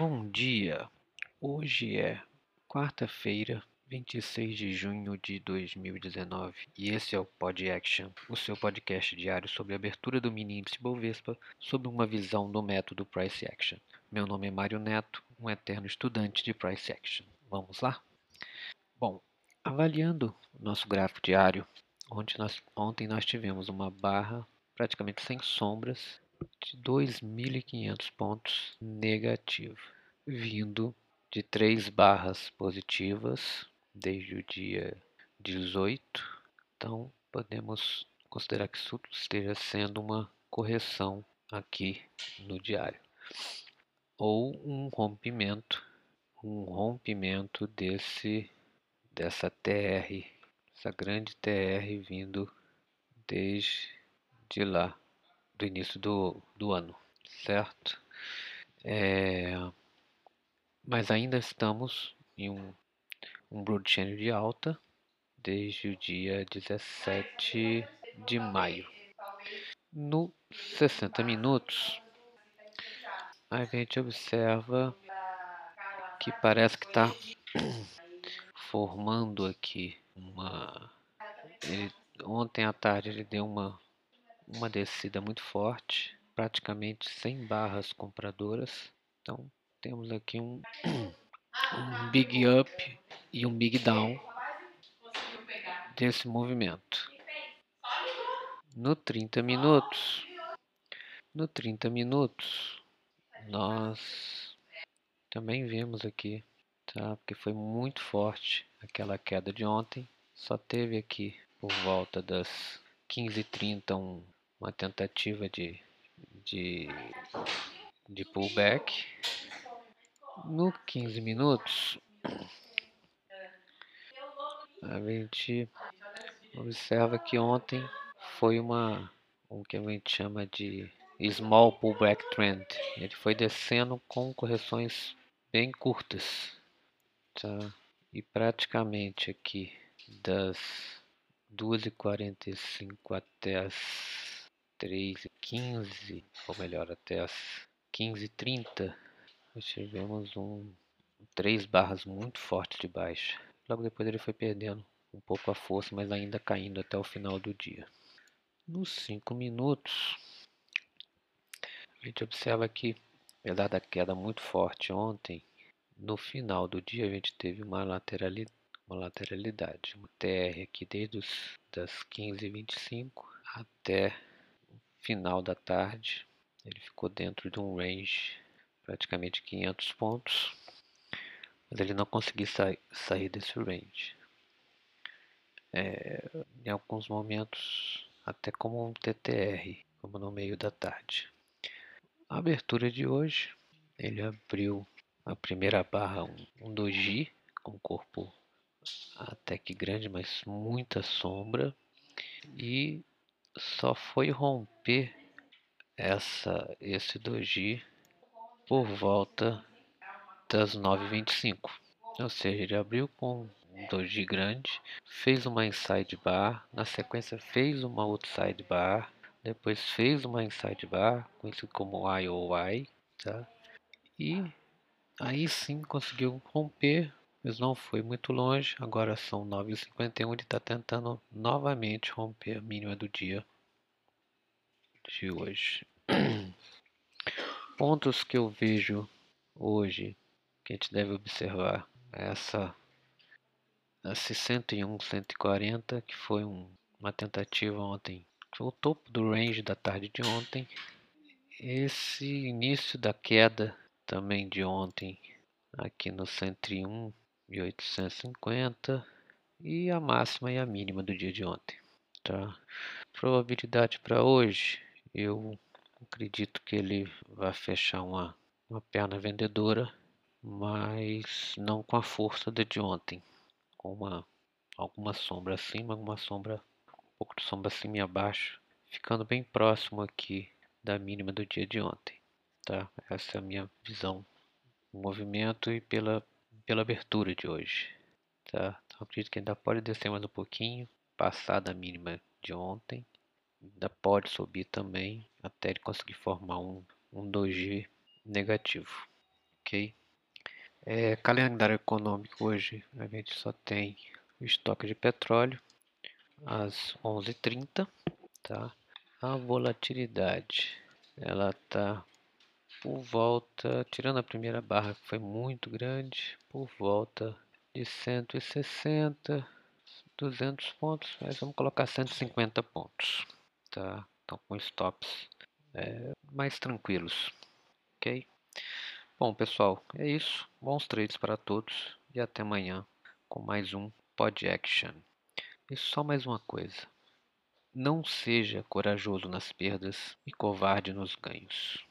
Bom dia! Hoje é quarta-feira, 26 de junho de 2019 e esse é o Pod Action, o seu podcast diário sobre a abertura do mini índice Bovespa sob uma visão do método Price Action. Meu nome é Mário Neto, um eterno estudante de Price Action. Vamos lá? Bom, avaliando nosso gráfico diário, nós, ontem nós tivemos uma barra praticamente sem sombras de 2.500 pontos negativo, vindo de três barras positivas desde o dia 18. Então, podemos considerar que isso esteja sendo uma correção aqui no diário ou um rompimento, um rompimento desse dessa TR, essa grande TR vindo desde de lá do início do, do ano, certo? É, mas ainda estamos em um, um broad channel de alta desde o dia 17 de maio. No 60 minutos, a gente observa que parece que está formando aqui uma. Ele, ontem à tarde ele deu uma uma descida muito forte, praticamente sem barras compradoras. Então temos aqui um, um big up e um big down desse movimento. No 30 minutos, no 30 minutos, nós também vemos aqui, tá? Porque foi muito forte aquela queda de ontem. Só teve aqui por volta das 15h30 um uma tentativa de, de, de pullback. No 15 minutos, a gente observa que ontem foi uma o que a gente chama de small pullback trend. Ele foi descendo com correções bem curtas, tá? E praticamente aqui das 2h45 até as 3 e 15, ou melhor, até as 15 e 30, nós tivemos um, três barras muito fortes de baixa. Logo depois ele foi perdendo um pouco a força, mas ainda caindo até o final do dia. Nos 5 minutos, a gente observa que, apesar da queda muito forte ontem, no final do dia a gente teve uma lateralidade, uma lateralidade, uma TR aqui desde os, das 15h25 até final da tarde. Ele ficou dentro de um range praticamente 500 pontos, mas ele não conseguiu sa sair desse range. É, em alguns momentos, até como um TTR, como no meio da tarde. A abertura de hoje, ele abriu a primeira barra um, um doji com corpo até que grande, mas muita sombra e só foi romper essa, esse doji por volta das 9h25. Ou seja, ele abriu com um doji grande, fez uma inside bar, na sequência fez uma outside bar, depois fez uma inside bar, conhecido como IOI, tá? E aí sim conseguiu romper mas não foi muito longe. Agora são 9h51 ele está tentando novamente romper a mínima do dia de hoje. Pontos que eu vejo hoje que a gente deve observar essa esse 101 140 que foi um, uma tentativa ontem foi o topo do range da tarde de ontem esse início da queda também de ontem aqui no 101 1850 e a máxima e a mínima do dia de ontem. Tá? Probabilidade para hoje, eu acredito que ele vai fechar uma, uma perna vendedora, mas não com a força de ontem, com uma alguma sombra acima, alguma sombra, um pouco de sombra acima e abaixo, ficando bem próximo aqui da mínima do dia de ontem. Tá? Essa é a minha visão do movimento e pela pela abertura de hoje. Tá? Então, acredito que ainda pode descer mais um pouquinho, passar da mínima de ontem. Ainda pode subir também, até ele conseguir formar um, um doji negativo. Ok? É, calendário econômico hoje a gente só tem o estoque de petróleo às 11h30, tá? A volatilidade ela tá por volta, tirando a primeira barra que foi muito grande, por volta de 160, 200 pontos, mas vamos colocar 150 pontos, tá? Então com stops é, mais tranquilos, ok? Bom pessoal, é isso. Bons trades para todos e até amanhã com mais um Pod Action. E só mais uma coisa. Não seja corajoso nas perdas e covarde nos ganhos.